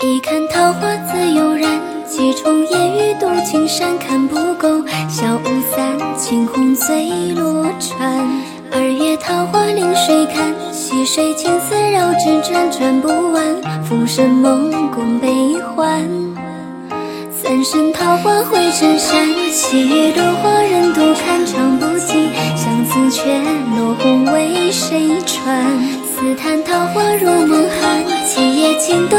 一看桃花自悠然，几重烟雨渡青山，看不够，小舞伞，惊鸿醉罗船。二月桃花临水看，溪水青丝绕指转，转不完，浮生梦共悲欢。三生桃花会成山，细雨落花人独看，唱不尽相思却落红为谁传？似叹桃花如梦寒，七夜情灯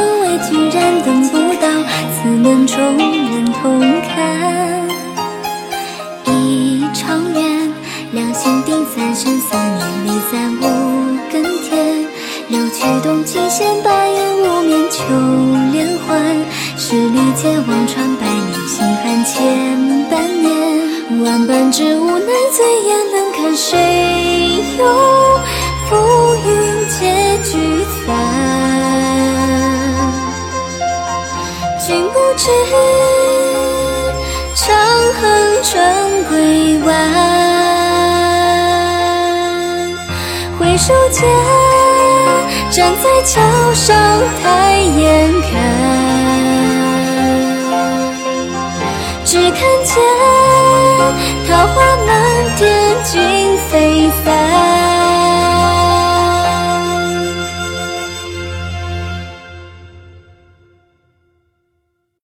同看。一场缘，两心定，三生三年离散五更天。六曲动七弦，八言无眠秋连环。十里街望穿，百年心寒千百年。万般之无奈，醉眼能看谁又浮云皆聚散？君不知，春归晚。回首间，站在桥上抬眼看。只看见桃花，